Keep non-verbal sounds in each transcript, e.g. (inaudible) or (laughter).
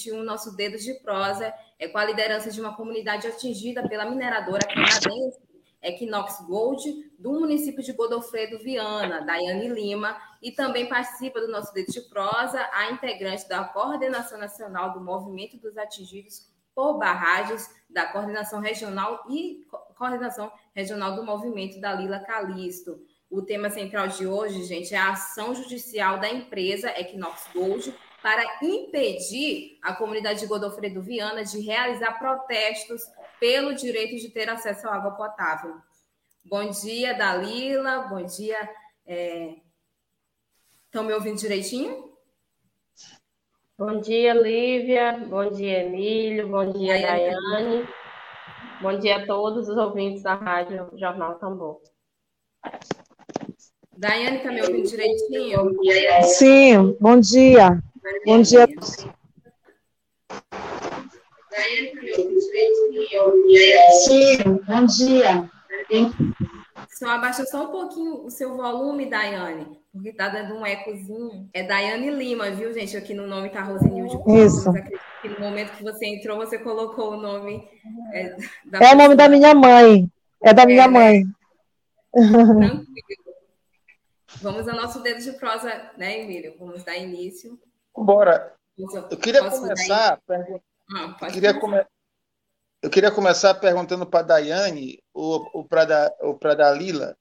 2021, nosso Dedo de Prosa é com a liderança de uma comunidade atingida pela mineradora canadense Equinox Gold, do município de Godofredo Viana, Daiane Lima, e também participa do nosso Dedo de Prosa a integrante da Coordenação Nacional do Movimento dos Atingidos por Barragens, da Coordenação Regional e Coordenação Regional do Movimento da Lila Calisto. O tema central de hoje, gente, é a ação judicial da empresa Equinox Gold para impedir a comunidade de Godofredo Viana de realizar protestos pelo direito de ter acesso à água potável. Bom dia, Dalila. Bom dia. Estão é... me ouvindo direitinho? Bom dia, Lívia. Bom dia, Emílio. Bom dia, Daiane. Daiane. Bom dia a todos os ouvintes da Rádio Jornal Tambor. Daiane, está me ouvindo direitinho? Sim, bom dia. Bom dia. Sim, bom dia. Só abaixa só um pouquinho o seu volume, Daiane, porque tá dando um ecozinho. É Daiane Lima, viu, gente? Aqui no nome tá Rosenilde. Isso. Que no momento que você entrou, você colocou o nome. É, é o nome da minha mãe. É da minha é, mãe. Tranquilo. Vamos ao nosso dedo de prosa, né, Emílio? Vamos dar início. Bora. Eu queria começar. Pergun... Ah, eu, queria come... eu queria começar perguntando para a Daiane ou, ou para a Dalila.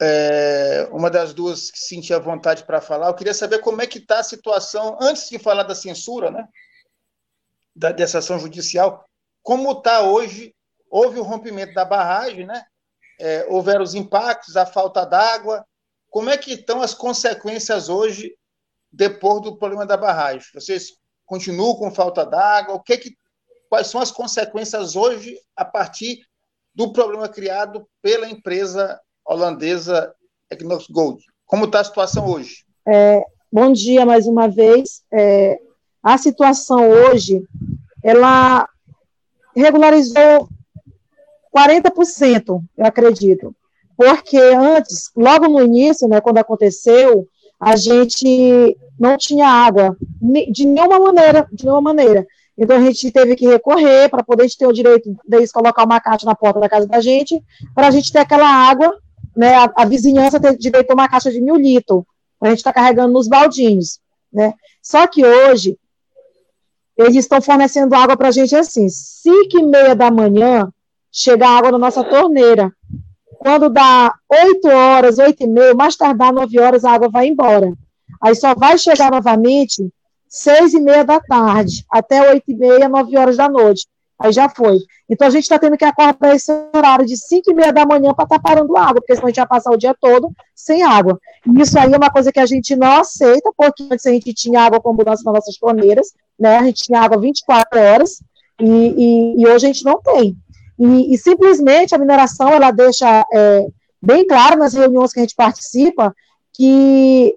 É, uma das duas que sentia vontade para falar. Eu queria saber como é que está a situação, antes de falar da censura, né? Da, dessa ação judicial, como está hoje? Houve o rompimento da barragem, né? É, houveram os impactos, a falta d'água. Como é que estão as consequências hoje depois do problema da barragem? Vocês continuam com falta d'água? O que, que quais são as consequências hoje a partir do problema criado pela empresa holandesa Equinox Gold? Como está a situação hoje? É, bom dia mais uma vez. É, a situação hoje, ela regularizou 40%, eu acredito. Porque antes, logo no início, né, quando aconteceu, a gente não tinha água de nenhuma maneira, de nenhuma maneira. Então a gente teve que recorrer para poder ter o direito deles colocar uma caixa na porta da casa da gente, para a gente ter aquela água, né? A, a, vizinhança ter direito a uma caixa de mil litros, a gente está carregando nos baldinhos, né? Só que hoje eles estão fornecendo água para a gente assim, cinco e meia da manhã chega água na nossa torneira. Quando dá 8 horas, 8 e meia, mais tardar 9 horas, a água vai embora. Aí só vai chegar novamente 6 e meia da tarde, até 8 e meia, 9 horas da noite. Aí já foi. Então a gente está tendo que acordar esse horário de 5 e meia da manhã para estar tá parando água, porque senão a gente vai passar o dia todo sem água. Isso aí é uma coisa que a gente não aceita, porque antes a gente tinha água com abundância nas nossas torneiras, né? A gente tinha água 24 horas, e, e, e hoje a gente não tem. E, e simplesmente a mineração ela deixa é, bem claro nas reuniões que a gente participa que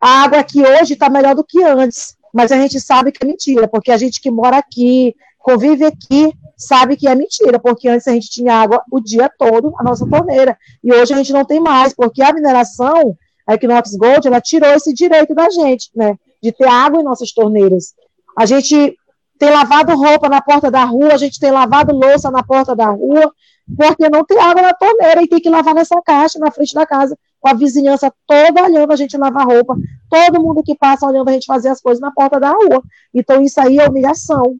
a água aqui hoje está melhor do que antes, mas a gente sabe que é mentira, porque a gente que mora aqui, convive aqui, sabe que é mentira, porque antes a gente tinha água o dia todo, a nossa torneira, e hoje a gente não tem mais, porque a mineração, a Equinox Gold, ela tirou esse direito da gente, né, de ter água em nossas torneiras. A gente tem lavado roupa na porta da rua, a gente tem lavado louça na porta da rua, porque não tem água na torneira e tem que lavar nessa caixa na frente da casa, com a vizinhança toda olhando a gente lavar roupa, todo mundo que passa olhando a gente fazer as coisas na porta da rua. Então, isso aí é humilhação.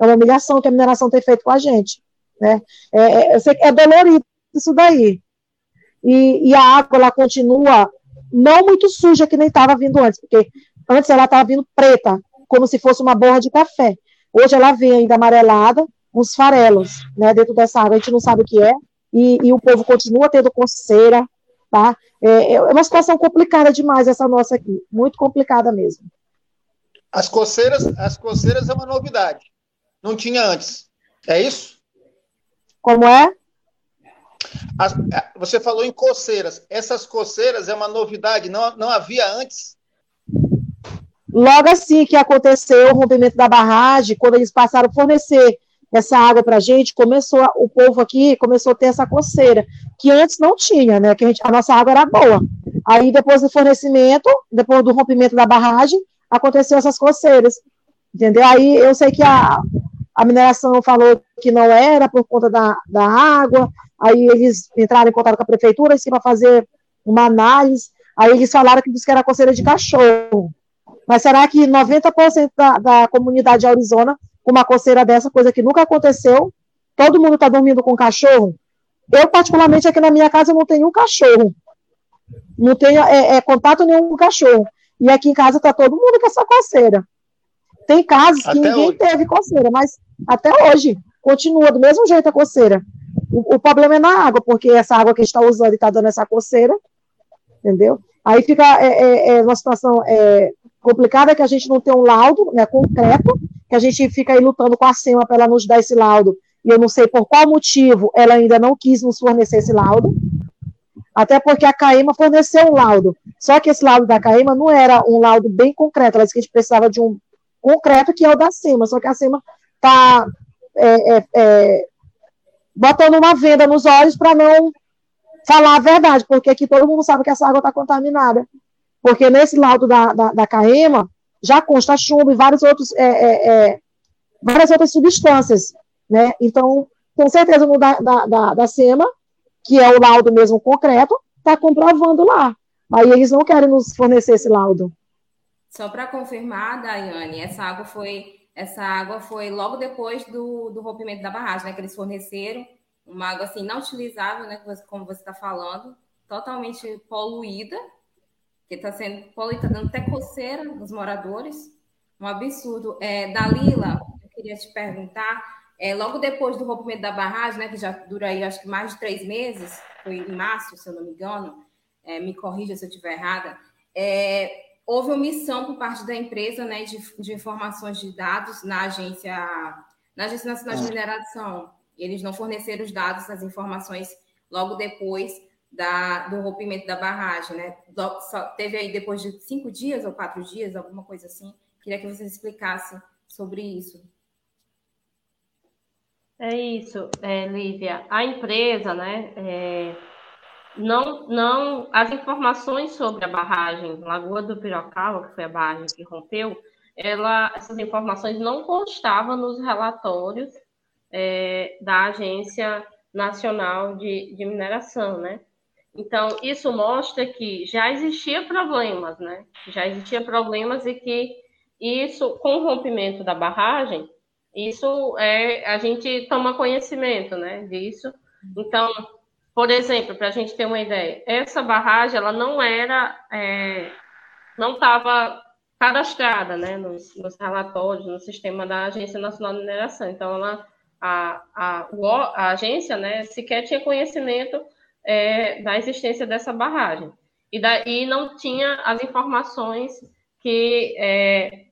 É uma humilhação que a mineração tem feito com a gente. Né? É, é, é dolorido isso daí. E, e a água, ela continua não muito suja, que nem estava vindo antes, porque antes ela estava vindo preta, como se fosse uma borra de café. Hoje ela vem ainda amarelada, uns farelos, né, dentro dessa água, a gente não sabe o que é, e, e o povo continua tendo coceira, tá? É, é uma situação complicada demais essa nossa aqui, muito complicada mesmo. As coceiras, as coceiras é uma novidade. Não tinha antes. É isso? Como é? As, é, você falou em coceiras. Essas coceiras é uma novidade, não, não havia antes? Logo assim que aconteceu o rompimento da barragem, quando eles passaram a fornecer essa água para a gente, começou o povo aqui começou a ter essa coceira, que antes não tinha, né? Que a, gente, a nossa água era boa. Aí depois do fornecimento, depois do rompimento da barragem, aconteceu essas coceiras, entendeu? Aí eu sei que a, a mineração falou que não era por conta da, da água, aí eles entraram em contato com a prefeitura assim, para fazer uma análise, aí eles falaram que, que era coceira de cachorro. Mas será que 90% da, da comunidade de Arizona com uma coceira dessa, coisa que nunca aconteceu? Todo mundo está dormindo com cachorro? Eu, particularmente, aqui na minha casa, não tenho um cachorro. Não tenho é, é, contato nenhum com cachorro. E aqui em casa está todo mundo com essa coceira. Tem casos que até ninguém hoje. teve coceira, mas até hoje continua do mesmo jeito a coceira. O, o problema é na água, porque essa água que a gente está usando está dando essa coceira, entendeu? Aí fica é, é, é uma situação é, complicada que a gente não tem um laudo né, concreto, que a gente fica aí lutando com a SEMA para ela nos dar esse laudo, e eu não sei por qual motivo ela ainda não quis nos fornecer esse laudo, até porque a CAEMA forneceu um laudo, só que esse laudo da CAEMA não era um laudo bem concreto, ela disse que a gente precisava de um concreto, que é o da SEMA, só que a SEMA está é, é, é, botando uma venda nos olhos para não falar a verdade, porque aqui todo mundo sabe que essa água está contaminada. Porque nesse laudo da, da, da CAEMA já consta chumbo e vários outros, é, é, é, várias outras substâncias, né? Então, com certeza no da, da, da, da SEMA, que é o laudo mesmo concreto, está comprovando lá. Aí eles não querem nos fornecer esse laudo. Só para confirmar, Daiane, essa água foi essa água foi logo depois do, do rompimento da barragem, né? Que eles forneceram uma água assim não utilizável, né? Como você está falando, totalmente poluída, que está sendo poluída, tá dando até coceira nos moradores. Um absurdo. É, Dalila, eu queria te perguntar, é, logo depois do rompimento da barragem, né? Que já dura aí acho que mais de três meses, foi em março, se eu não me engano, é, me corrija se eu estiver errada. É, houve omissão por parte da empresa né, de, de informações de dados na agência, na Agência Nacional de Mineração. Eles não forneceram os dados, as informações logo depois da, do rompimento da barragem, né? Só teve aí depois de cinco dias ou quatro dias, alguma coisa assim. Queria que vocês explicassem sobre isso. É isso, é, Lívia. A empresa, né, é, não, não, as informações sobre a barragem Lagoa do Pirocaba, que foi a barragem que rompeu, ela, essas informações não constavam nos relatórios é, da Agência Nacional de, de Mineração, né? Então, isso mostra que já existia problemas, né? Já existia problemas e que isso, com o rompimento da barragem, isso é, a gente toma conhecimento, né, disso. Então, por exemplo, para a gente ter uma ideia, essa barragem, ela não era, é, não estava cadastrada, né, nos, nos, relatórios, no sistema da Agência Nacional de Mineração. Então, ela a, a, a agência né, sequer tinha conhecimento é, da existência dessa barragem. E daí não tinha as informações que. É,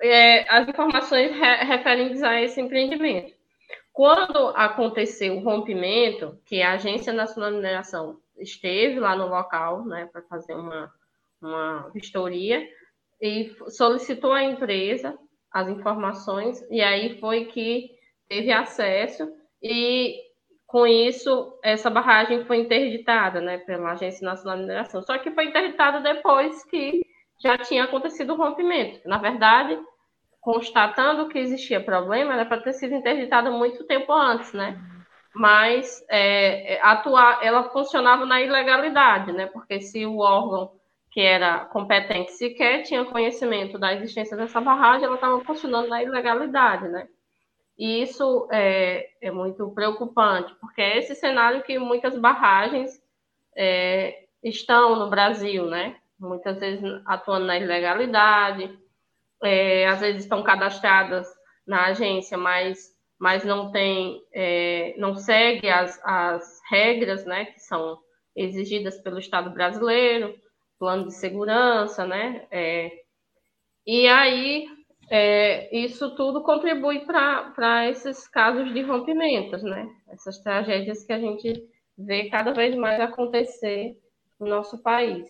é, as informações re, referentes a esse empreendimento. Quando aconteceu o rompimento, que a Agência Nacional de Mineração esteve lá no local, né, para fazer uma, uma vistoria, e solicitou à empresa as informações, e aí foi que teve acesso, e com isso, essa barragem foi interditada né, pela Agência Nacional de Mineração. Só que foi interditada depois que já tinha acontecido o rompimento. Na verdade, constatando que existia problema, era para ter sido interditada muito tempo antes, né? Mas é, atuar, ela funcionava na ilegalidade, né? Porque se o órgão que era competente sequer tinha conhecimento da existência dessa barragem, ela estava funcionando na ilegalidade, né? E isso é, é, muito preocupante, porque é esse cenário que muitas barragens é, estão no Brasil, né? Muitas vezes atuando na ilegalidade, é, às vezes estão cadastradas na agência, mas, mas não tem, é, não segue as, as regras, né? Que são exigidas pelo Estado brasileiro, plano de segurança, né? É, e aí, é, isso tudo contribui para esses casos de rompimentos, né? Essas tragédias que a gente vê cada vez mais acontecer no nosso país.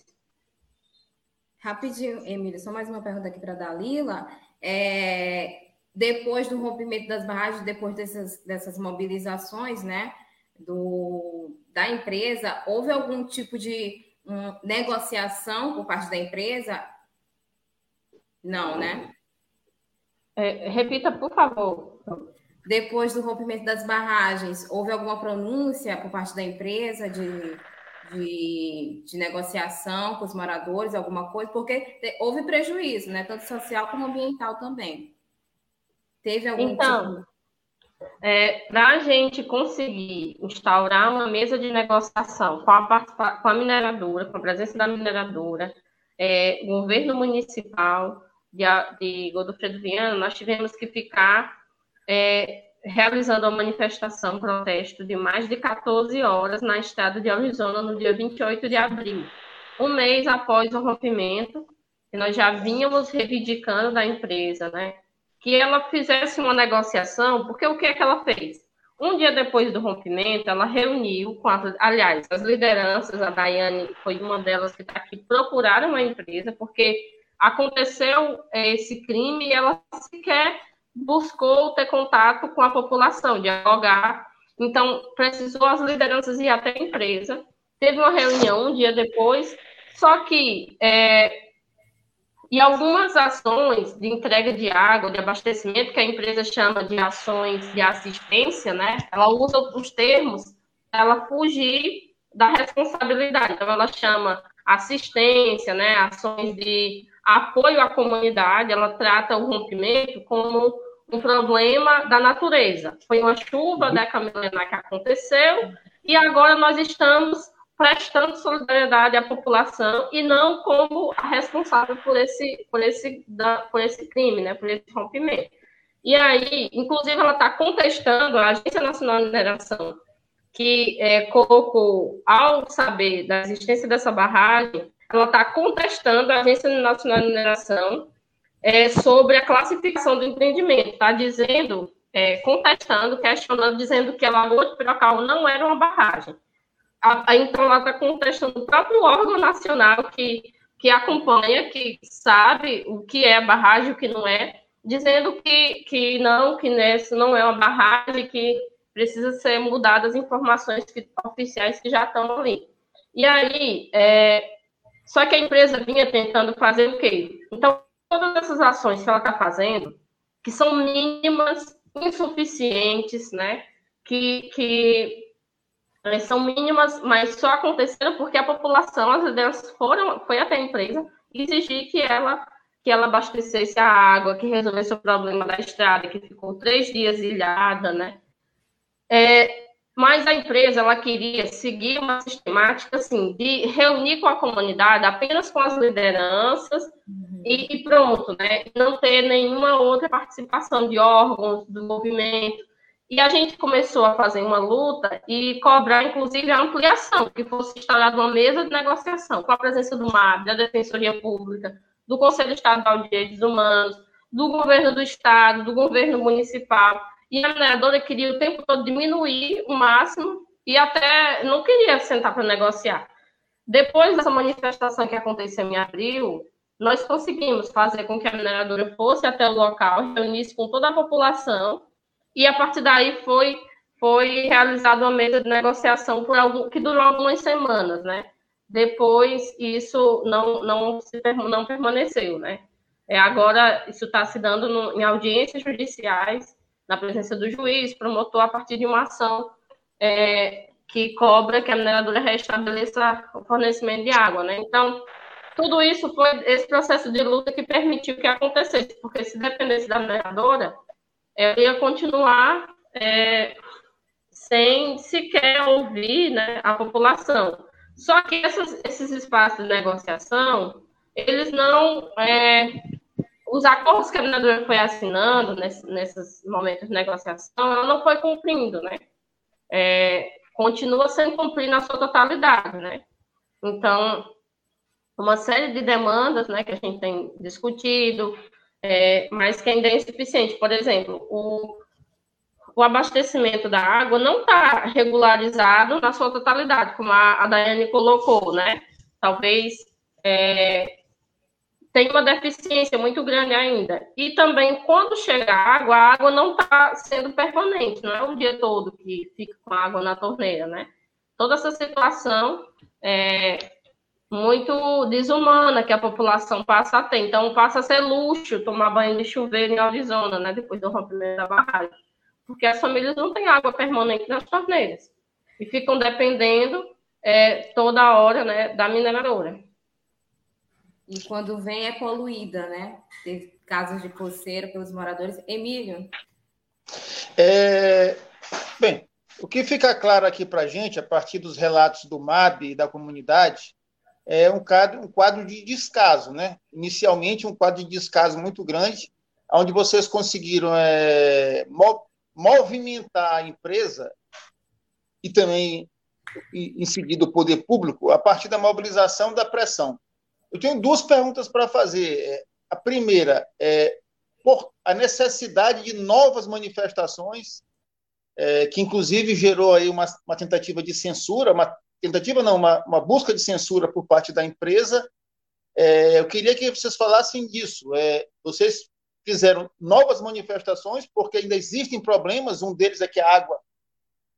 Rapidinho, Emília, só mais uma pergunta aqui para a Dalila. É, depois do rompimento das barragens, depois dessas, dessas mobilizações, né, do, da empresa, houve algum tipo de um, negociação por parte da empresa? Não, né? É, repita, por favor. Depois do rompimento das barragens, houve alguma pronúncia por parte da empresa de, de, de negociação com os moradores, alguma coisa? Porque houve prejuízo, né? Tanto social como ambiental também. Teve algum então, tipo... é, para a gente conseguir instaurar uma mesa de negociação com a, com a mineradora, com a presença da mineradora, é, governo municipal de, de Godofredo Viana, nós tivemos que ficar é, realizando a manifestação, protesto de mais de 14 horas na estrada de Arizona no dia 28 de abril, um mês após o rompimento, que nós já vínhamos reivindicando da empresa, né? que ela fizesse uma negociação, porque o que é que ela fez? Um dia depois do rompimento, ela reuniu com as, aliás, as lideranças, a Daiane foi uma delas que está aqui, procuraram a empresa, porque aconteceu é, esse crime e ela sequer buscou ter contato com a população, dialogar. Então, precisou as lideranças ir até a empresa. Teve uma reunião um dia depois, só que é, e algumas ações de entrega de água, de abastecimento, que a empresa chama de ações de assistência, né? Ela usa os termos, ela fugir da responsabilidade. Então, ela chama assistência, né? Ações de apoio à comunidade, ela trata o rompimento como um problema da natureza. Foi uma chuva da Camilena que aconteceu e agora nós estamos prestando solidariedade à população e não como a responsável por esse, por esse, por esse crime, né, por esse rompimento. E aí, inclusive, ela está contestando a Agência Nacional de Mineração, que é, colocou, ao saber da existência dessa barragem, ela está contestando a Agência Nacional de Mineração é, sobre a classificação do empreendimento, está dizendo, é, contestando, questionando, dizendo que a Lagoa de Piracau não era uma barragem. A, a, então ela está contestando o próprio órgão nacional que, que acompanha, que sabe o que é barragem e o que não é, dizendo que, que não, que isso não é uma barragem, que precisa ser mudadas as informações que, oficiais que já estão ali. E aí, é, só que a empresa vinha tentando fazer o quê? Então, todas essas ações que ela está fazendo, que são mínimas, insuficientes, né? Que, que elas são mínimas, mas só aconteceram porque a população, as lideranças foram, foi até a empresa exigir que ela que ela abastecesse a água, que resolvesse o problema da estrada, que ficou três dias ilhada, né? É, mas a empresa ela queria seguir uma sistemática assim de reunir com a comunidade apenas com as lideranças uhum. e, e, pronto, né? Não ter nenhuma outra participação de órgãos do movimento. E a gente começou a fazer uma luta e cobrar, inclusive, a ampliação, que fosse instalada uma mesa de negociação, com a presença do MAB, da Defensoria Pública, do Conselho Estadual de Direitos Humanos, do governo do Estado, do governo municipal. E a mineradora queria o tempo todo diminuir o máximo e até não queria sentar para negociar. Depois dessa manifestação que aconteceu em abril, nós conseguimos fazer com que a mineradora fosse até o local, reunisse com toda a população e a partir daí foi, foi realizada uma mesa de negociação por algum, que durou algumas semanas, né? Depois isso não, não, se, não permaneceu, né? É, agora isso está se dando no, em audiências judiciais, na presença do juiz, promotor, a partir de uma ação é, que cobra que a mineradora restabeleça o fornecimento de água, né? Então, tudo isso foi esse processo de luta que permitiu que acontecesse, porque se dependesse da mineradora, ela ia continuar é, sem sequer ouvir né, a população. Só que essas, esses espaços de negociação, eles não. É, os acordos que a minadora foi assinando nesse, nesses momentos de negociação, ela não foi cumprindo, né? É, continua sem cumprir na sua totalidade, né? Então, uma série de demandas, né, que a gente tem discutido, é, mas que ainda é insuficiente. Por exemplo, o, o abastecimento da água não está regularizado na sua totalidade, como a, a Daiane colocou, né? Talvez é, tem uma deficiência muito grande ainda. E também, quando chega a água, a água não está sendo permanente, não é o dia todo que fica com água na torneira, né? Toda essa situação é muito desumana que a população passa a ter. Então, passa a ser luxo tomar banho de chuveiro em Arizona, né? Depois do rompimento da barragem. Porque as famílias não têm água permanente nas torneiras. E ficam dependendo é, toda hora né, da mineradora. E quando vem é poluída, né? Teve casos de coceira pelos moradores. Emílio? É, bem, o que fica claro aqui para a gente, a partir dos relatos do MAB e da comunidade, é um quadro, um quadro de descaso, né? Inicialmente, um quadro de descaso muito grande, onde vocês conseguiram é, movimentar a empresa e também, em seguida, o poder público, a partir da mobilização da pressão. Eu tenho duas perguntas para fazer. É, a primeira é por a necessidade de novas manifestações, é, que inclusive gerou aí uma, uma, tentativa de censura, uma tentativa não, uma, uma, busca de censura por parte da empresa. É, eu queria que vocês falassem disso. É, vocês fizeram novas manifestações porque ainda existem problemas. Um deles é que a água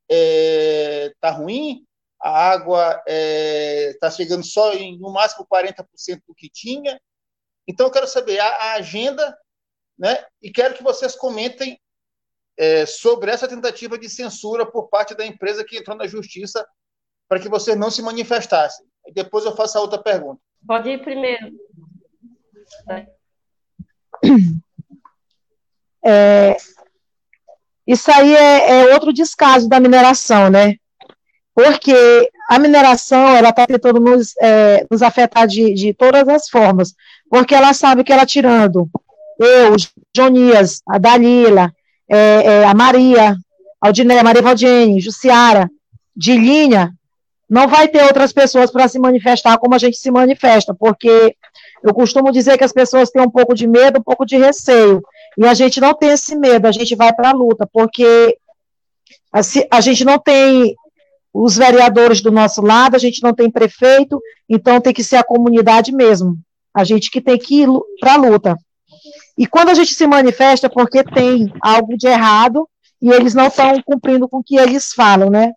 está é, ruim, a água está é, tá chegando só em, no máximo, 40% do que tinha. Então, eu quero saber a, a agenda, né, e quero que vocês comentem é, sobre essa tentativa de censura por parte da empresa que entrou na justiça para que vocês não se manifestassem. Depois eu faço a outra pergunta. Pode ir primeiro. É, isso aí é, é outro descaso da mineração, né? Porque a mineração ela está tentando nos, é, nos afetar de, de todas as formas, porque ela sabe que ela tirando eu, Jonias, a Dalila, é, é, a Maria, Aldiné, Maria Valdine, Jussiara, de linha, não vai ter outras pessoas para se manifestar como a gente se manifesta, porque eu costumo dizer que as pessoas têm um pouco de medo, um pouco de receio, e a gente não tem esse medo, a gente vai para a luta, porque a, a gente não tem os vereadores do nosso lado, a gente não tem prefeito, então tem que ser a comunidade mesmo. A gente que tem que ir para a luta. E quando a gente se manifesta, é porque tem algo de errado e eles não estão cumprindo com o que eles falam, né?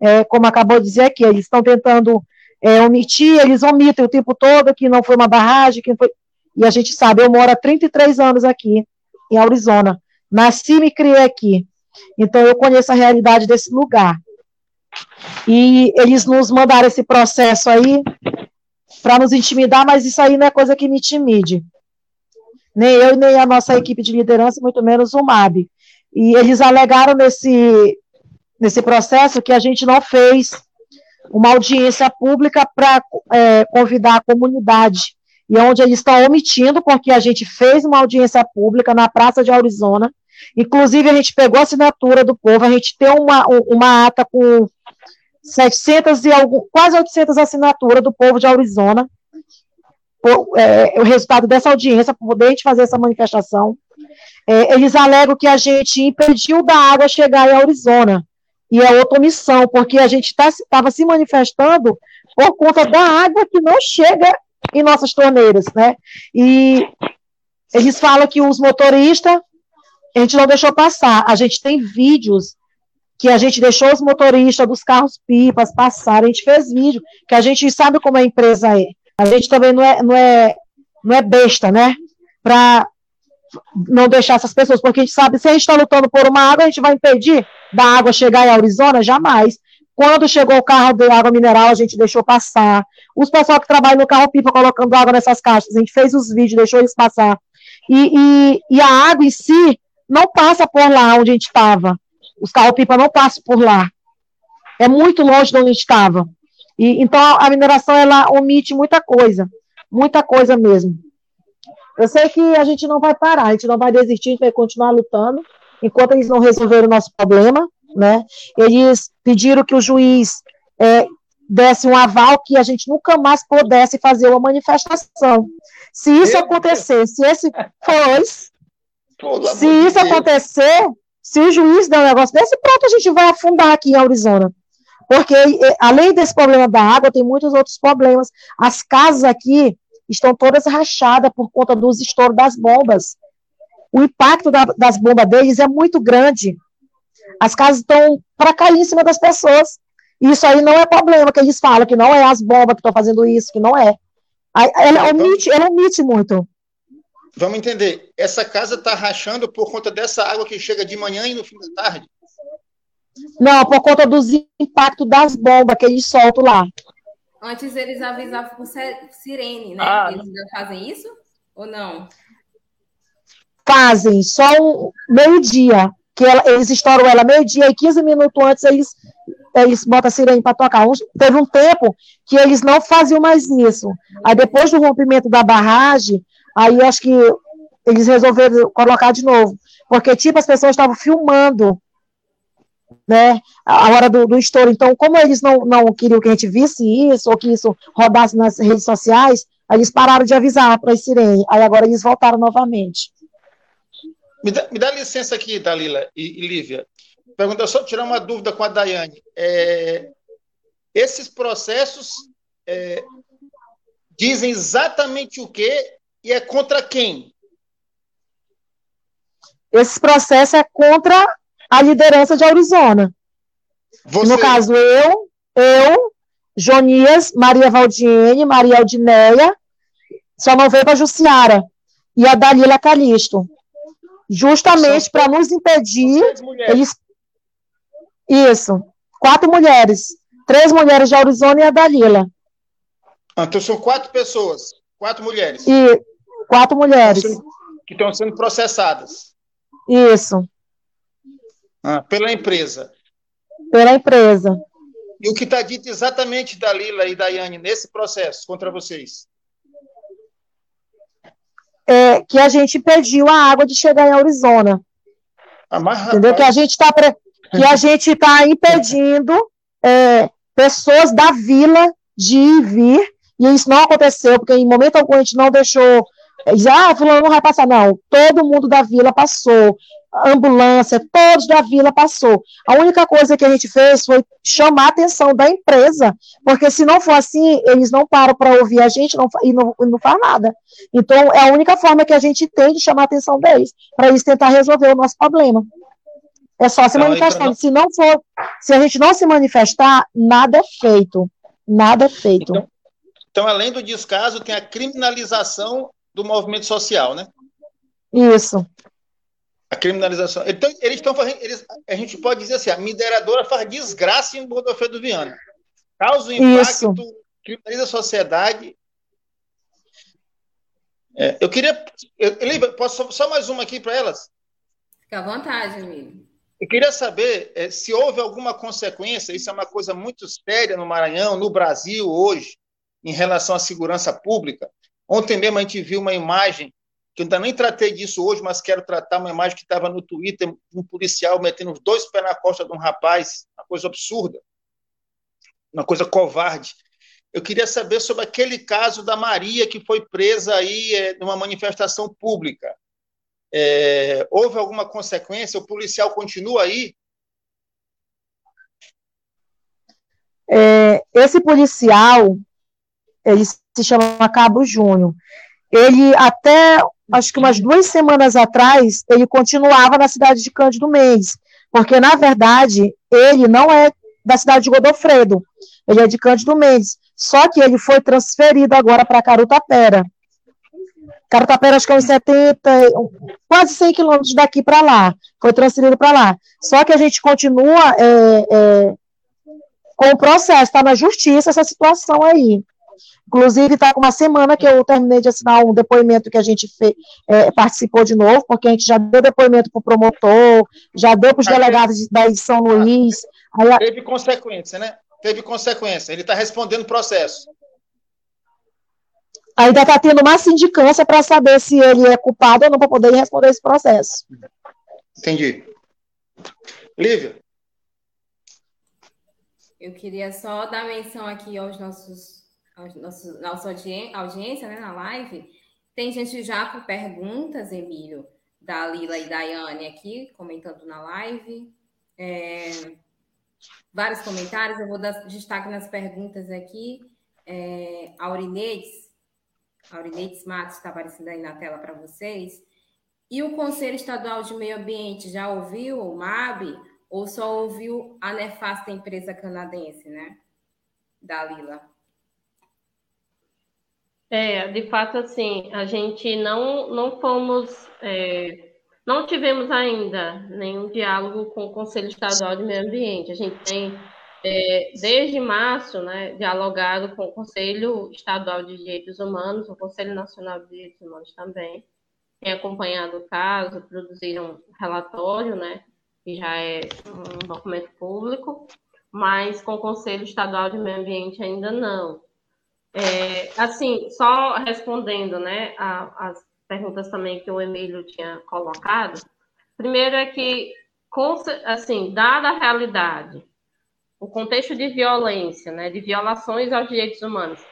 É, como acabou de dizer aqui, eles estão tentando é, omitir, eles omitem o tempo todo que não foi uma barragem, que foi... E a gente sabe, eu moro há 33 anos aqui, em Arizona. Nasci e me criei aqui. Então eu conheço a realidade desse lugar. E eles nos mandaram esse processo aí para nos intimidar, mas isso aí não é coisa que me intimide. Nem eu, nem a nossa equipe de liderança, muito menos o MAB. E eles alegaram nesse, nesse processo que a gente não fez uma audiência pública para é, convidar a comunidade. E é onde eles estão omitindo, porque a gente fez uma audiência pública na Praça de Arizona. Inclusive, a gente pegou a assinatura do povo, a gente tem uma, uma ata com 700 e algum, quase 800 assinaturas do povo de Arizona, por, é, o resultado dessa audiência, para poder a gente fazer essa manifestação. É, eles alegam que a gente impediu da água chegar em Arizona, e é outra omissão, porque a gente estava tá, se manifestando por conta da água que não chega em nossas torneiras, né? E eles falam que os motoristas, a gente não deixou passar. A gente tem vídeos que a gente deixou os motoristas dos carros pipas passarem, a gente fez vídeo, que a gente sabe como a empresa é. A gente também não é, não é, não é besta, né? Para não deixar essas pessoas, porque a gente sabe, se a gente está lutando por uma água, a gente vai impedir da água chegar em Arizona? Jamais. Quando chegou o carro de água mineral, a gente deixou passar. Os pessoal que trabalham no carro-pipa colocando água nessas caixas, a gente fez os vídeos, deixou eles passar. E, e, e a água em si não passa por lá onde a gente estava. Os carro-pipa não passam por lá. É muito longe de onde estava. E, então, a mineração, ela omite muita coisa. Muita coisa mesmo. Eu sei que a gente não vai parar, a gente não vai desistir, a gente vai continuar lutando, enquanto eles não resolverem o nosso problema. né? Eles pediram que o juiz é, desse um aval que a gente nunca mais pudesse fazer uma manifestação. Se isso acontecer, se esse se isso acontecer, se o juiz der um negócio desse, pronto, a gente vai afundar aqui em Arizona. Porque, além desse problema da água, tem muitos outros problemas. As casas aqui estão todas rachadas por conta dos estouros das bombas. O impacto da, das bombas deles é muito grande. As casas estão para cair em cima das pessoas. Isso aí não é problema, que eles falam que não é as bombas que estão fazendo isso, que não é. Ela omite, ela omite muito. Vamos entender. Essa casa está rachando por conta dessa água que chega de manhã e no fim da tarde? Não, por conta dos impactos das bombas que eles soltam lá. Antes eles avisavam com sirene, né? Ah, eles ainda fazem isso ou não? Fazem, só meio-dia. Que ela, eles estouram ela meio-dia e 15 minutos antes eles, eles botam a sirene para tocar. Um, teve um tempo que eles não faziam mais isso. Aí depois do rompimento da barragem, aí acho que eles resolveram colocar de novo. Porque, tipo, as pessoas estavam filmando né, a hora do, do estouro. Então, como eles não, não queriam que a gente visse isso, ou que isso rodasse nas redes sociais, eles pararam de avisar para a Sirene. Aí agora eles voltaram novamente. Me dá, me dá licença aqui, Dalila e, e Lívia. Pergunta só tirar uma dúvida com a Daiane. É, esses processos é, dizem exatamente o que e é contra quem? Esse processo é contra a liderança de Arizona. Você... No caso, eu, eu, Jonias, Maria Valdiene, Maria Aldineia, só não veio para Jussiara, e a Dalila Calisto. Justamente para nos impedir. Eles... Isso. Quatro mulheres. Três mulheres de Arizona e a Dalila. Ah, então são quatro pessoas. Quatro mulheres. E quatro mulheres. Que estão sendo processadas. Isso. Ah, pela empresa. Pela empresa. E o que está dito exatamente da Lila e da Yane nesse processo contra vocês? É que a gente pediu a água de chegar em Arizona. Ah, mas, Entendeu? Que a gente está que a gente está impedindo é, pessoas da vila de ir vir, e isso não aconteceu, porque em momento algum a gente não deixou já, ah, fulano não vai passar, não. Todo mundo da vila passou ambulância, todos da vila passou. A única coisa que a gente fez foi chamar a atenção da empresa, porque se não for assim, eles não param para ouvir a gente não, e, não, não faz nada. Então, é a única forma que a gente tem de chamar a atenção deles, para eles tentar resolver o nosso problema. É só se manifestando. Se não for, se a gente não se manifestar, nada é feito. Nada é feito. Então, então além do descaso, tem a criminalização do movimento social, né? Isso. A criminalização. Então, eles estão fazendo. Eles, a gente pode dizer assim: a mineradora faz desgraça em Rodolfo Viana. Causa impacto, Isso. criminaliza a sociedade. É, eu queria. Eu, posso só mais uma aqui para elas? Fica à vontade, amigo. Eu queria saber é, se houve alguma consequência, isso é uma coisa muito séria no Maranhão, no Brasil hoje, em relação à segurança pública. Ontem mesmo a gente viu uma imagem que eu ainda nem tratei disso hoje, mas quero tratar uma imagem que estava no Twitter, um policial metendo os dois pés na costa de um rapaz, uma coisa absurda, uma coisa covarde. Eu queria saber sobre aquele caso da Maria que foi presa aí é, numa manifestação pública. É, houve alguma consequência? O policial continua aí? É, esse policial, ele se chama Cabo Júnior. Ele até acho que umas duas semanas atrás, ele continuava na cidade de Cândido Mendes, porque, na verdade, ele não é da cidade de Godofredo, ele é de Cândido Mendes, só que ele foi transferido agora para Carutapera. Carutapera, acho que é uns 70, quase 100 quilômetros daqui para lá, foi transferido para lá. Só que a gente continua é, é, com o processo, está na justiça essa situação aí. Inclusive, está com uma semana que eu terminei de assinar um depoimento que a gente fez, é, participou de novo, porque a gente já deu depoimento para o promotor, já deu para os delegados da de São Luís. Aí, Teve consequência, né? Teve consequência. Ele está respondendo o processo. Ainda está tendo uma sindicância para saber se ele é culpado ou não para poder responder esse processo. Entendi. Lívia, Eu queria só dar menção aqui aos nossos, nossa audiência né, na live. Tem gente já com perguntas, Emílio, da Lila e da Yane aqui, comentando na live. É, vários comentários, eu vou dar destaque nas perguntas aqui. É, Aurinedes, Aurinedes Matos está aparecendo aí na tela para vocês. E o Conselho Estadual de Meio Ambiente já ouviu o MAB ou só ouviu a nefasta empresa canadense, né? Da Lila. É, de fato, assim, a gente não, não fomos, é, não tivemos ainda nenhum diálogo com o Conselho Estadual de Meio Ambiente. A gente tem, é, desde março, né, dialogado com o Conselho Estadual de Direitos Humanos, o Conselho Nacional de Direitos Humanos também, tem acompanhado o caso, produziram um relatório, né, que já é um documento público, mas com o Conselho Estadual de Meio Ambiente ainda não. É, assim, só respondendo né, as perguntas também que o Emílio tinha colocado, primeiro é que, assim, dada a realidade, o contexto de violência, né, de violações aos direitos humanos,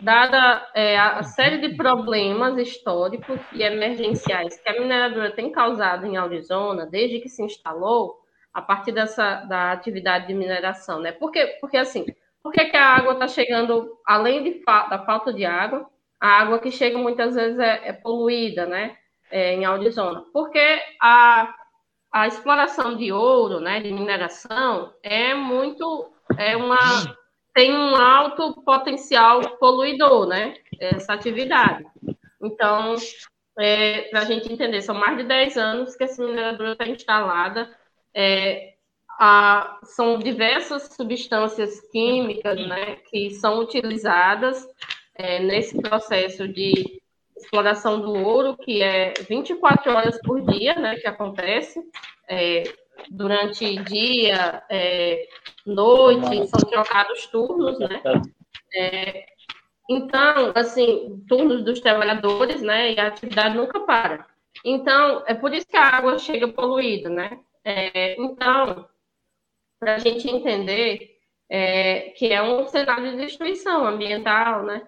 dada é, a série de problemas históricos e emergenciais que a mineradora tem causado em Arizona desde que se instalou, a partir dessa da atividade de mineração, né? Porque, porque assim, por que, que a água está chegando, além de, da falta de água, a água que chega muitas vezes é, é poluída, né? É, em Arizona? Porque a, a exploração de ouro, né, de mineração, é muito, é uma tem um alto potencial poluidor, né? Essa atividade. Então, é, para a gente entender, são mais de 10 anos que essa mineradora está instalada. É, são diversas substâncias químicas né, que são utilizadas é, nesse processo de exploração do ouro, que é 24 horas por dia né, que acontece. É, durante dia, é, noite, são trocados turnos, né? É, então, assim, turnos dos trabalhadores, né? E a atividade nunca para. Então, é por isso que a água chega poluída, né? É, então, para a gente entender é, que é um cenário de destruição ambiental, né?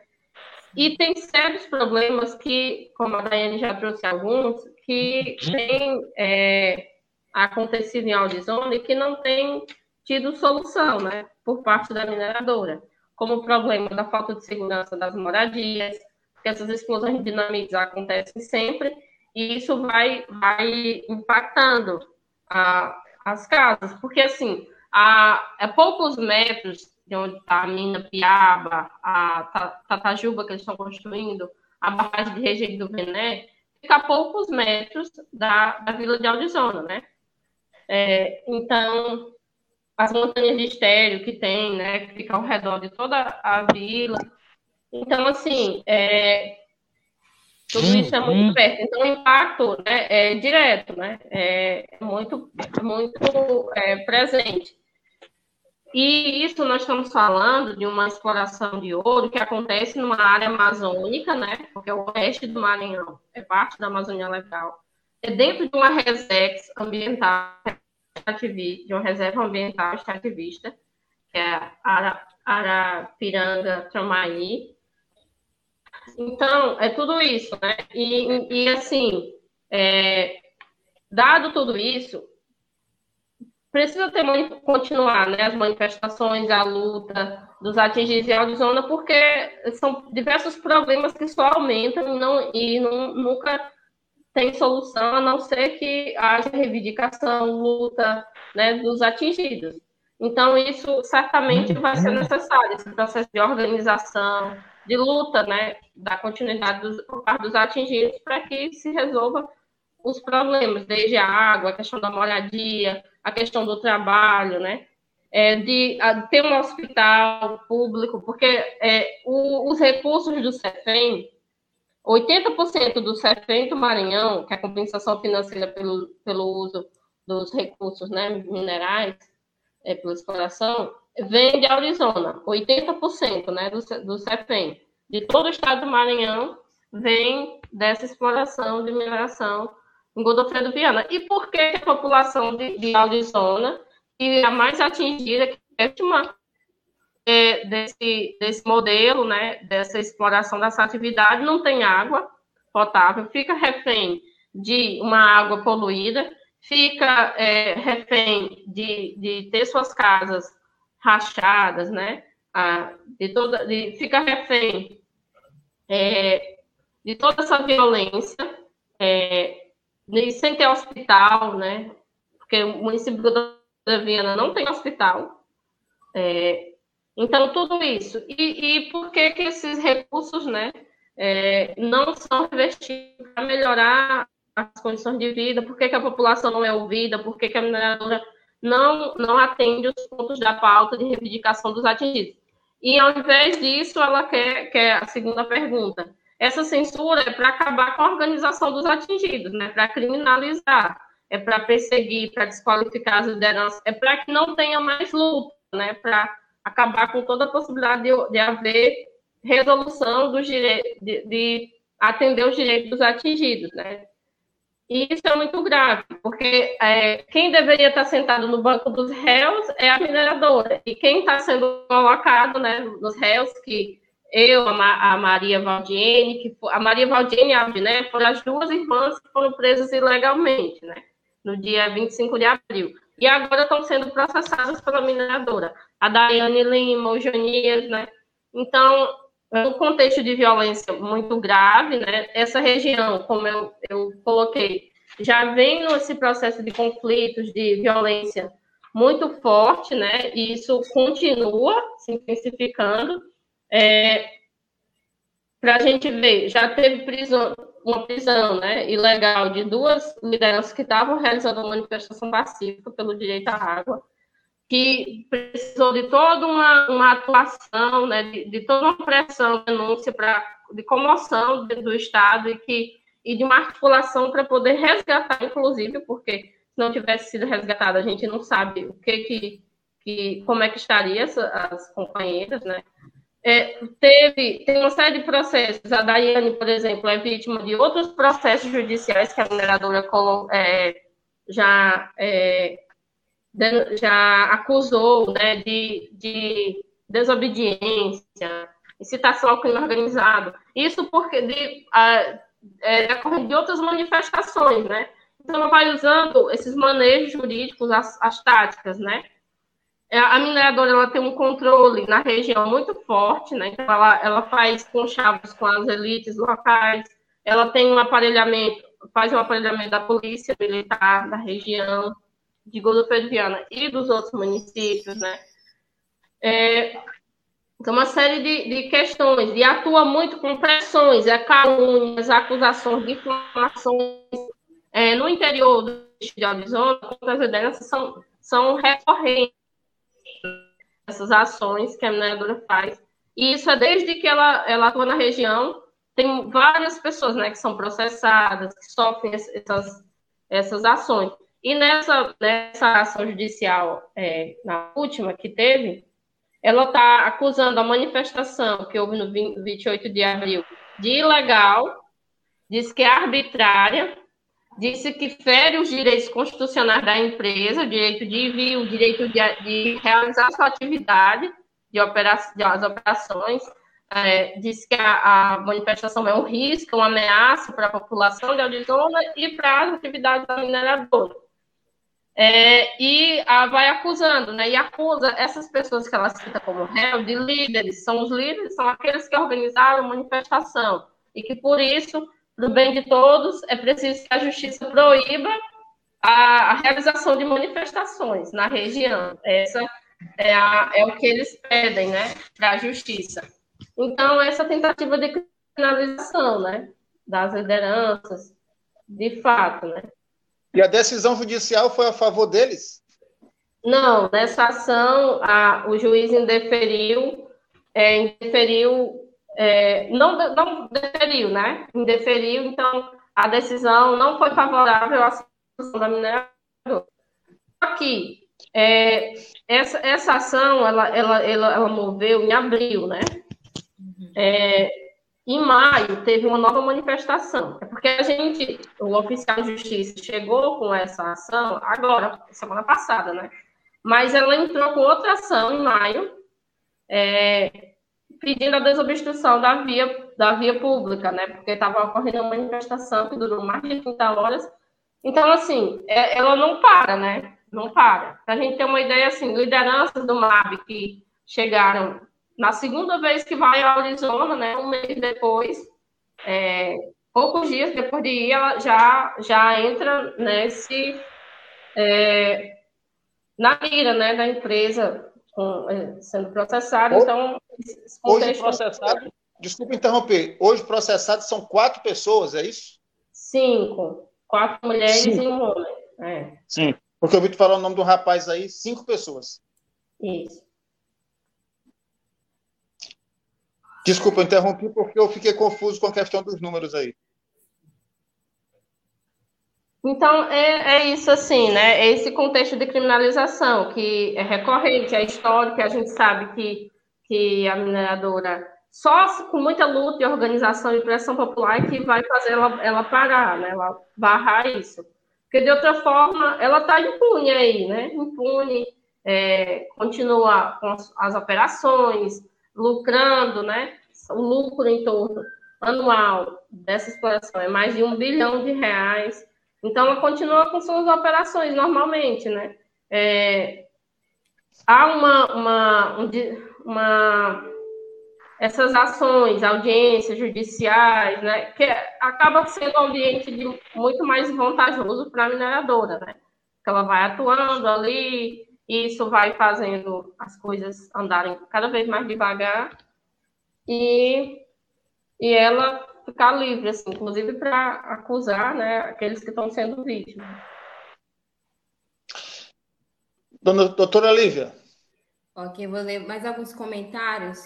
E tem sérios problemas que, como a Daiane já trouxe alguns, que tem é, acontecido em Arizona e que não tem tido solução, né, por parte da mineradora, como o problema da falta de segurança das moradias, que essas explosões de dinamites acontecem sempre, e isso vai, vai impactando a, as casas, porque assim, a, a poucos metros de onde está a mina Piaba, a Tatajuba que eles estão construindo, a barragem de Rejeito do Vené, fica a poucos metros da, da vila de Arizona, né? É, então, as montanhas de estéreo que tem, né, que fica ao redor de toda a vila. Então, assim, é, tudo isso é muito uhum. perto. Então, o impacto né, é direto, né, é muito, muito é, presente. E isso nós estamos falando de uma exploração de ouro que acontece numa área amazônica, né, porque o oeste do Maranhão é parte da Amazônia Legal é dentro de uma resex ambiental de uma reserva ambiental extrativista, que é a Arapiranga Tramaí. Então, é tudo isso, né? E, e assim, é, dado tudo isso, precisa ter continuar né, as manifestações, a luta dos atingidos em zona, porque são diversos problemas que só aumentam e, não, e não, nunca tem solução a não ser que haja reivindicação, luta né, dos atingidos. Então, isso certamente vai ser necessário, esse processo de organização, de luta, né, da continuidade dos, dos atingidos, para que se resolva os problemas, desde a água, a questão da moradia, a questão do trabalho, né, é, de a, ter um hospital público, porque é, o, os recursos do CEFEM, 80% do CEFEM do Maranhão, que é a compensação financeira pelo, pelo uso dos recursos né, minerais, é, pela exploração, vem de Arizona. 80% né, do, do CEFEM. De todo o estado do Maranhão, vem dessa exploração de mineração em Godofredo Viana. E por que a população de, de Arizona, que é a mais atingida, que é uma desse, desse modelo, né, dessa exploração dessa atividade, não tem água potável, fica refém de uma água poluída, fica é, refém de, de ter suas casas rachadas, né, de toda, de, fica refém é, de toda essa violência, é, sem ter hospital, né, porque o município da Viana não tem hospital, é, então, tudo isso. E, e por que, que esses recursos né, é, não são investidos para melhorar as condições de vida? Por que, que a população não é ouvida? Por que, que a mineradora não, não atende os pontos da pauta de reivindicação dos atingidos? E, ao invés disso, ela quer, quer a segunda pergunta. Essa censura é para acabar com a organização dos atingidos, né, para criminalizar, é para perseguir, para desqualificar as lideranças, é para que não tenha mais luta, né, para acabar com toda a possibilidade de, de haver resolução dos direitos, de, de, atender os direitos dos atingidos, né? E isso é muito grave, porque é, quem deveria estar sentado no banco dos réus é a mineradora, e quem está sendo colocado né, nos réus, que eu, a, a Maria Valdiene, que a Maria Valdiene e a Abdiné foram as duas irmãs que foram presas ilegalmente, né, no dia 25 de abril e agora estão sendo processadas pela mineradora. A Daiane Lima, o Jonias, né? Então, é um contexto de violência muito grave, né? Essa região, como eu, eu coloquei, já vem nesse processo de conflitos, de violência muito forte, né? E isso continua se intensificando. É, Para a gente ver, já teve prisão, uma prisão né, ilegal de duas lideranças que estavam realizando uma manifestação pacífica pelo direito à água, que precisou de toda uma, uma atuação, né, de, de toda uma pressão, denúncia pra, de comoção do Estado e, que, e de uma articulação para poder resgatar, inclusive, porque se não tivesse sido resgatada, a gente não sabe o que, que, que como é que estaria essa, as companheiras, né? É, teve, tem uma série de processos. A Daiane, por exemplo, é vítima de outros processos judiciais que a mineradora é, já, é, já acusou né, de, de desobediência, incitação ao crime organizado. Isso porque de, a, é, de outras manifestações, né? Então, ela vai usando esses manejos jurídicos, as, as táticas, né? É, a mineradora ela tem um controle na região muito forte, né? Então ela, ela faz conchavos com as elites locais, ela tem um aparelhamento, faz um aparelhamento da polícia militar da região de Godofredo Viana e dos outros municípios, né? É, então, uma série de, de questões, e atua muito com pressões, é, calúnias, acusações, difamações. É, no interior do de Arizona, as lideranças são, são recorrentes essas ações que a mineradora faz. E isso é desde que ela, ela atua na região, tem várias pessoas né, que são processadas, que sofrem essas, essas ações. E nessa, nessa ação judicial, é, na última que teve, ela está acusando a manifestação que houve no 20, 28 de abril de ilegal, diz que é arbitrária, disse que fere os direitos constitucionais da empresa, o direito de envio, o direito de, de realizar sua atividade, de, opera, de as operações, é, disse que a, a, manifestação é um risco, uma ameaça para a população de Arizona e para as atividades da mineradora. É, e a, vai acusando, né? E acusa essas pessoas que ela cita como réu de líderes, são os líderes, são aqueles que organizaram a manifestação, e que por isso para o bem de todos, é preciso que a justiça proíba a, a realização de manifestações na região. Essa é, a, é o que eles pedem, né, para a justiça. Então, essa tentativa de criminalização, né, das lideranças, de fato, né. E a decisão judicial foi a favor deles? Não, nessa ação, a, o juiz indeferiu, é, indeferiu é, não, não deferiu, né? Indeferiu, então a decisão não foi favorável à situação da mineradora. Aqui, é, essa, essa ação, ela, ela, ela, ela moveu em abril, né? É, em maio, teve uma nova manifestação. É porque a gente, o oficial de justiça, chegou com essa ação agora, semana passada, né? Mas ela entrou com outra ação em maio, é, pedindo a desobstrução da via, da via pública, né? Porque estava ocorrendo uma manifestação que durou mais de 30 horas. Então, assim, é, ela não para, né? Não para. Para a gente ter uma ideia, assim, lideranças do MAB que chegaram na segunda vez que vai ao Arizona, né? Um mês depois, é, poucos dias depois de ir, ela já, já entra nesse. É, na mira, né, da empresa com, é, sendo processado. Então, hoje processado, desculpa interromper, hoje processados são quatro pessoas, é isso? Cinco. Quatro mulheres cinco. e um homem. É. Sim, porque eu vi tu falar o nome do rapaz aí, cinco pessoas. Isso. Desculpa, eu interrompi porque eu fiquei confuso com a questão dos números aí. Então, é, é isso assim, né? É esse contexto de criminalização que é recorrente, é histórico, a gente sabe que, que a mineradora, só com muita luta e organização e pressão popular que vai fazer ela, ela parar, né? Ela barrar isso. Porque, de outra forma, ela está impune aí, né? Impune, é, continua com as, as operações, lucrando, né? O lucro em torno anual dessa exploração é mais de um bilhão de reais então, ela continua com suas operações normalmente, né? É, há uma, uma, uma, essas ações, audiências judiciais, né? Que acaba sendo um ambiente de, muito mais vantajoso para a mineradora, né? Que ela vai atuando ali, e isso vai fazendo as coisas andarem cada vez mais devagar, e, e ela ficar livre, assim, inclusive para acusar né, aqueles que estão sendo vítimas. Dona, doutora Lívia. Ok, vou ler mais alguns comentários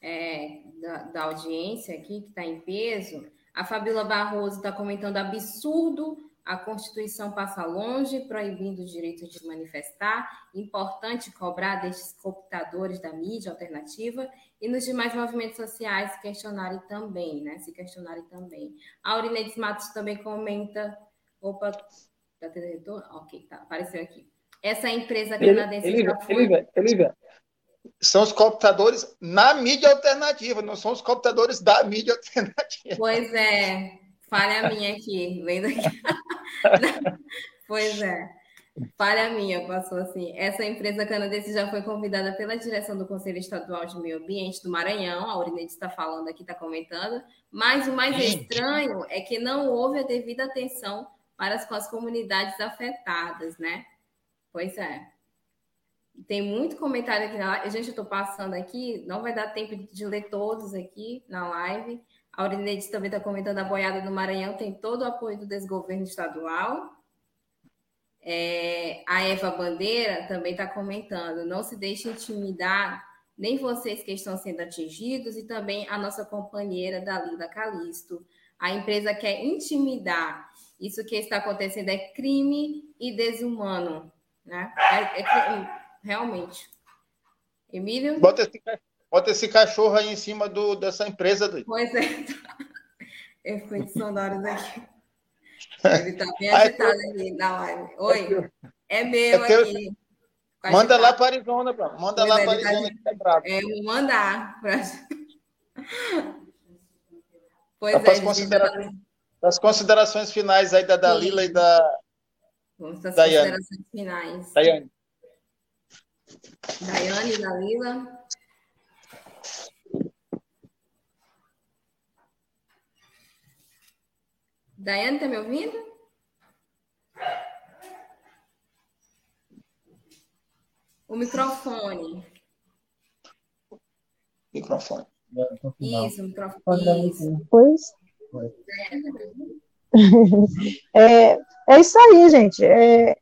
é, da, da, audiência aqui, que está em peso. A Fabíola Barroso está comentando absurdo a Constituição passa longe, proibindo o direito de manifestar. Importante cobrar destes cooptadores da mídia alternativa e nos demais movimentos sociais questionarem também, né? Se questionarem também. A Aurinedes Matos também comenta. Opa, tá tendo retorno? Ok, tá, apareceu aqui. Essa empresa canadense. Elívia, já foi... Elívia, Elívia, são os cooptadores na mídia alternativa, não são os cooptadores da mídia alternativa. Pois é, falha minha aqui, vendo aqui. (laughs) pois é. Falha minha, passou assim. Essa empresa canadense já foi convidada pela direção do Conselho Estadual de Meio Ambiente do Maranhão, a Urineide está falando aqui, está comentando, mas o mais estranho é que não houve a devida atenção para as, as comunidades afetadas, né? Pois é. Tem muito comentário aqui na live. Gente, eu estou passando aqui, não vai dar tempo de ler todos aqui na live. Aurineide também está comentando a boiada do Maranhão, tem todo o apoio do desgoverno estadual. É, a Eva Bandeira também está comentando: não se deixe intimidar, nem vocês que estão sendo atingidos, e também a nossa companheira Dalila Calisto. A empresa quer intimidar. Isso que está acontecendo é crime e desumano. Né? É, é, realmente. Emílio? Bota esse, bota esse cachorro aí em cima do, dessa empresa. Do... Pois é. Efeitos sonoros (laughs) aqui. Ele tá bem agitado aqui na live. Oi, é meu é aqui. Manda lá para Arizona, pô. Manda lá para tá Arizona, que é bravo. É, vou mandar. Pra... Pois é, considera... As considerações finais aí da Dalila Sim. e da Vamos para as considerações finais. Daiane. Daiane e Dalila. Daiane, está me ouvindo? O microfone. Microfone. Isso, o microfone. Isso. Pois. (laughs) É, é isso aí, gente. É,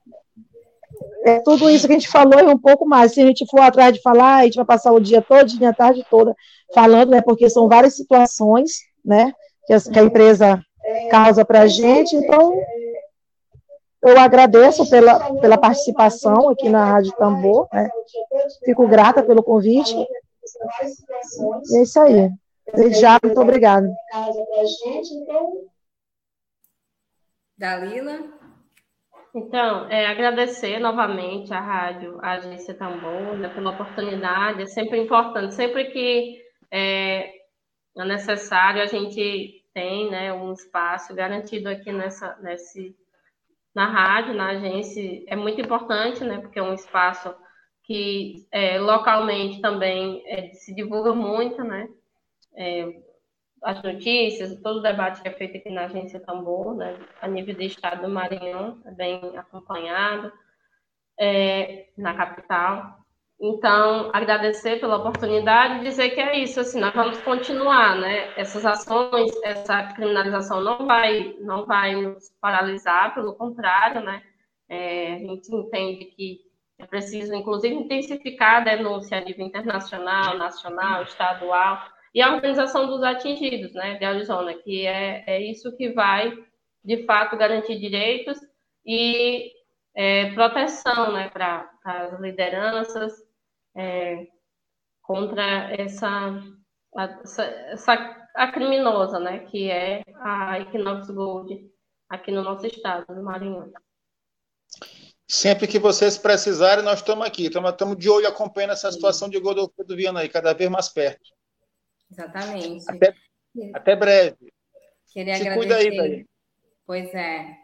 é tudo isso que a gente falou e um pouco mais. Se a gente for atrás de falar, a gente vai passar o dia todo, a tarde toda falando, né? Porque são várias situações, né? Que a, que a empresa causa para a gente. Então, eu agradeço pela, pela participação aqui na Rádio Tambor, né? Fico grata pelo convite. E é isso aí. Desde já, muito obrigada. Dalila? Então, é, agradecer novamente à rádio, à agência Tambor, né, pela oportunidade. É sempre importante, sempre que é, é necessário, a gente tem né, um espaço garantido aqui nessa, nesse, na rádio, na agência. É muito importante, né, porque é um espaço que é, localmente também é, se divulga muito, né? É, as notícias, todo o debate que é feito aqui na agência Tambor, né, a nível do estado do Maranhão, é bem acompanhado, é, na capital. Então, agradecer pela oportunidade e dizer que é isso, assim, nós vamos continuar, né? Essas ações, essa criminalização não vai, não vai nos paralisar, pelo contrário, né? É, a gente entende que é preciso, inclusive, intensificar a denúncia a nível internacional, nacional, estadual, e a organização dos atingidos, né, de Arizona, que é, é isso que vai, de fato, garantir direitos e é, proteção, né, para as lideranças é, contra essa, essa, essa, a criminosa, né, que é a Equinox Gold aqui no nosso estado, no Maranhão. Sempre que vocês precisarem, nós estamos aqui. Estamos de olho acompanhando essa situação de Godofredo Viana aí, cada vez mais perto. Exatamente. Até, até breve. Queria Se agradecer. Cuida aí, daí. Pois é.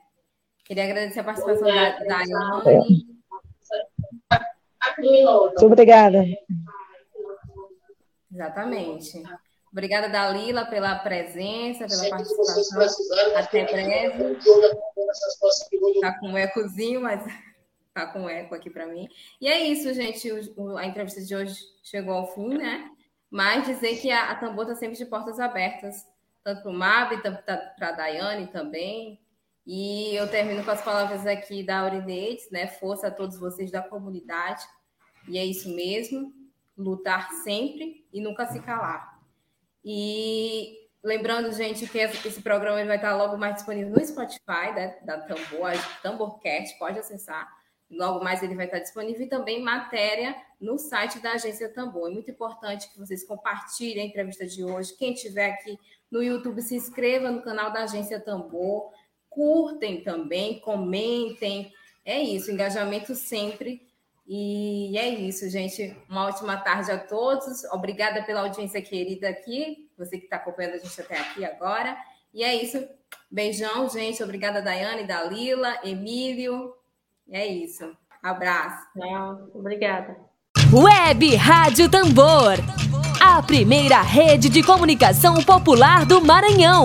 Queria agradecer a participação da, da Anne. Muito obrigada. Exatamente. Obrigada, Dalila, pela presença, pela Sempre participação. Até breve. Está com um ecozinho, mas está (laughs) com eco aqui para mim. E é isso, gente. O, a entrevista de hoje chegou ao fim, né? Mas dizer que a, a Tambor está sempre de portas abertas, tanto para o MAB, tanto para a Daiane também. E eu termino com as palavras aqui da Aurinedes, né? Força a todos vocês da comunidade. E é isso mesmo. Lutar sempre e nunca se calar. E lembrando, gente, que esse programa vai estar logo mais disponível no Spotify né, da Tambor, Tamborcast, pode acessar. Logo mais ele vai estar disponível e também matéria no site da Agência Tambor. É muito importante que vocês compartilhem a entrevista de hoje. Quem estiver aqui no YouTube, se inscreva no canal da Agência Tambor. Curtem também, comentem. É isso, engajamento sempre. E é isso, gente. Uma ótima tarde a todos. Obrigada pela audiência querida aqui, você que está acompanhando a gente até aqui agora. E é isso. Beijão, gente. Obrigada, Daiane, Dalila, Emílio. É isso. Abraço. obrigada. Web Rádio Tambor. A primeira rede de comunicação popular do Maranhão.